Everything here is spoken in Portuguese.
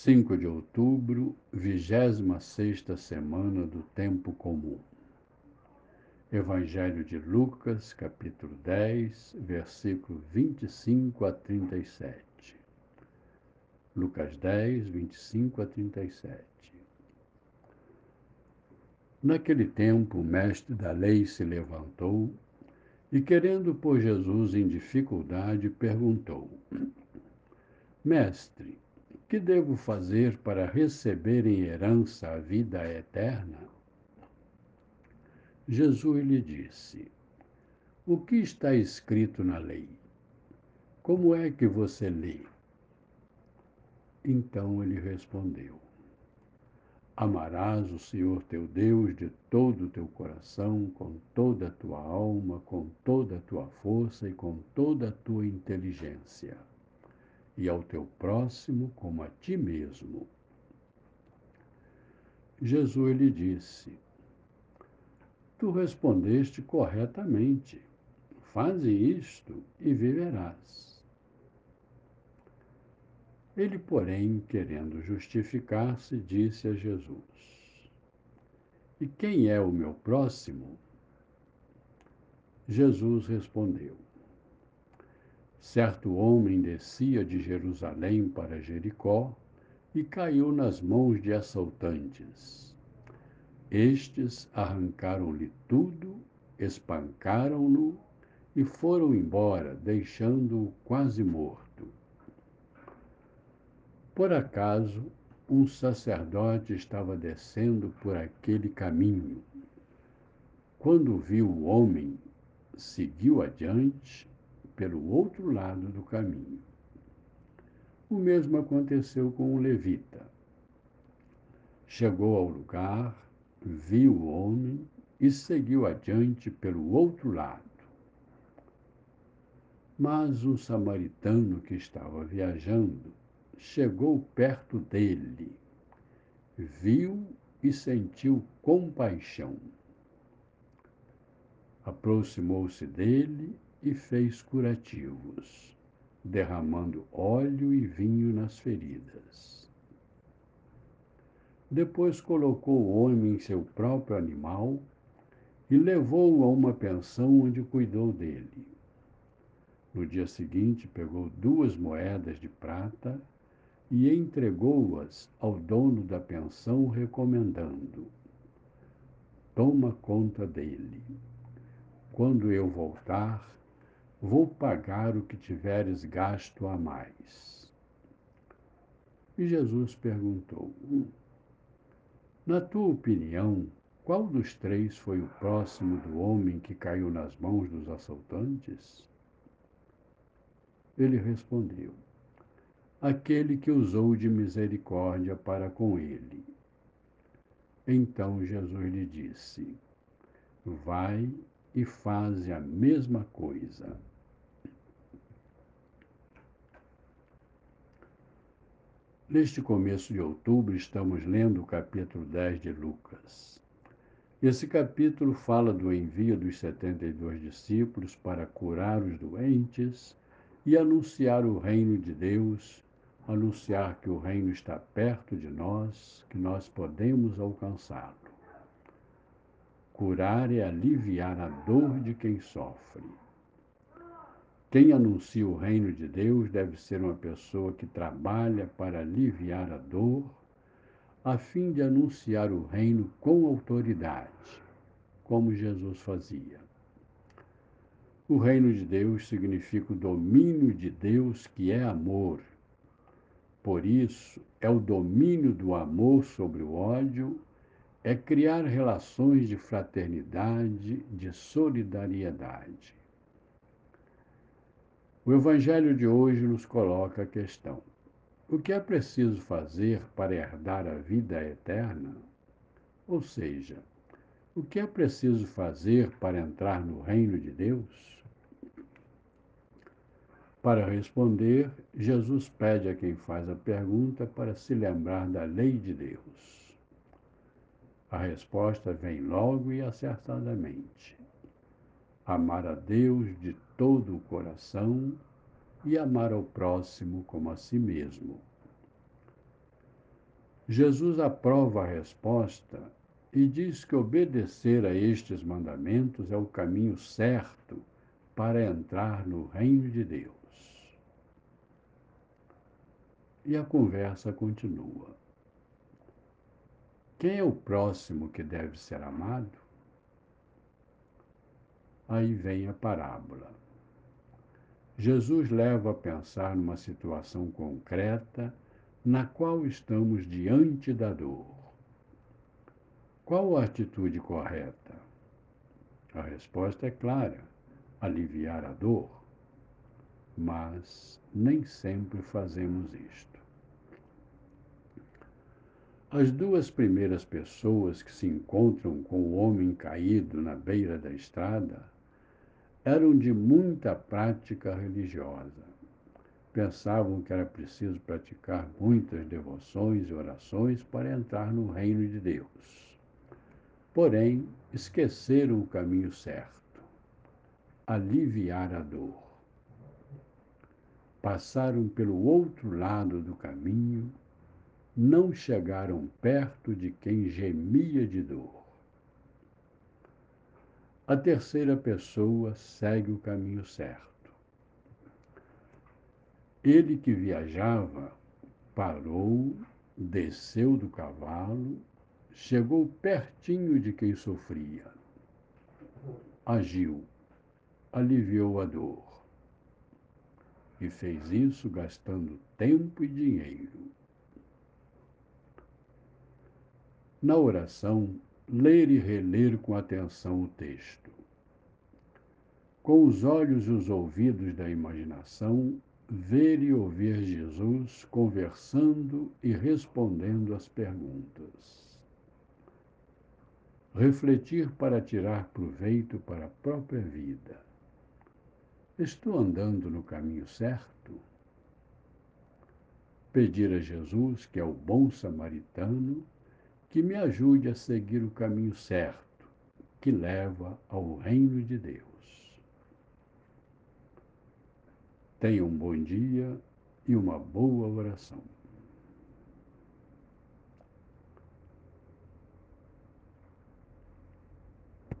5 de outubro, 26 semana do Tempo Comum. Evangelho de Lucas, capítulo 10, versículo 25 a 37. Lucas 10, 25 a 37. Naquele tempo, o mestre da lei se levantou e, querendo pôr Jesus em dificuldade, perguntou: Mestre, que devo fazer para receber em herança a vida eterna? Jesus lhe disse: O que está escrito na lei? Como é que você lê? Então ele respondeu: Amarás o Senhor teu Deus de todo o teu coração, com toda a tua alma, com toda a tua força e com toda a tua inteligência e ao teu próximo como a ti mesmo. Jesus lhe disse: Tu respondeste corretamente. Faze isto e viverás. Ele, porém, querendo justificar-se, disse a Jesus: E quem é o meu próximo? Jesus respondeu: Certo homem descia de Jerusalém para Jericó e caiu nas mãos de assaltantes. Estes arrancaram-lhe tudo, espancaram-no e foram embora, deixando-o quase morto. Por acaso, um sacerdote estava descendo por aquele caminho. Quando viu o homem, seguiu adiante pelo outro lado do caminho. O mesmo aconteceu com o levita. Chegou ao lugar, viu o homem e seguiu adiante pelo outro lado. Mas um samaritano que estava viajando chegou perto dele, viu e sentiu compaixão. Aproximou-se dele e fez curativos, derramando óleo e vinho nas feridas. Depois colocou o homem em seu próprio animal e levou-o a uma pensão onde cuidou dele. No dia seguinte, pegou duas moedas de prata e entregou-as ao dono da pensão, recomendando: Toma conta dele. Quando eu voltar, vou pagar o que tiveres gasto a mais. E Jesus perguntou: Na tua opinião, qual dos três foi o próximo do homem que caiu nas mãos dos assaltantes? Ele respondeu: Aquele que usou de misericórdia para com ele. Então Jesus lhe disse: Vai e faze a mesma coisa. Neste começo de outubro, estamos lendo o capítulo 10 de Lucas. Esse capítulo fala do envio dos 72 discípulos para curar os doentes e anunciar o reino de Deus, anunciar que o reino está perto de nós, que nós podemos alcançá-lo. Curar é aliviar a dor de quem sofre. Quem anuncia o reino de Deus deve ser uma pessoa que trabalha para aliviar a dor, a fim de anunciar o reino com autoridade, como Jesus fazia. O reino de Deus significa o domínio de Deus, que é amor. Por isso, é o domínio do amor sobre o ódio, é criar relações de fraternidade, de solidariedade. O Evangelho de hoje nos coloca a questão: o que é preciso fazer para herdar a vida eterna? Ou seja, o que é preciso fazer para entrar no reino de Deus? Para responder, Jesus pede a quem faz a pergunta para se lembrar da lei de Deus. A resposta vem logo e acertadamente amar a Deus de todo o coração e amar ao próximo como a si mesmo. Jesus aprova a resposta e diz que obedecer a estes mandamentos é o caminho certo para entrar no reino de Deus. E a conversa continua. Quem é o próximo que deve ser amado? Aí vem a parábola. Jesus leva a pensar numa situação concreta na qual estamos diante da dor. Qual a atitude correta? A resposta é clara: aliviar a dor. Mas nem sempre fazemos isto. As duas primeiras pessoas que se encontram com o homem caído na beira da estrada eram de muita prática religiosa. Pensavam que era preciso praticar muitas devoções e orações para entrar no reino de Deus. Porém, esqueceram o caminho certo: aliviar a dor. Passaram pelo outro lado do caminho não chegaram perto de quem gemia de dor. A terceira pessoa segue o caminho certo. Ele que viajava parou, desceu do cavalo, chegou pertinho de quem sofria. Agiu, aliviou a dor. E fez isso gastando tempo e dinheiro. Na oração, ler e reler com atenção o texto. Com os olhos e os ouvidos da imaginação, ver e ouvir Jesus conversando e respondendo às perguntas. Refletir para tirar proveito para a própria vida. Estou andando no caminho certo? Pedir a Jesus, que é o bom samaritano, que me ajude a seguir o caminho certo, que leva ao reino de Deus. Tenha um bom dia e uma boa oração.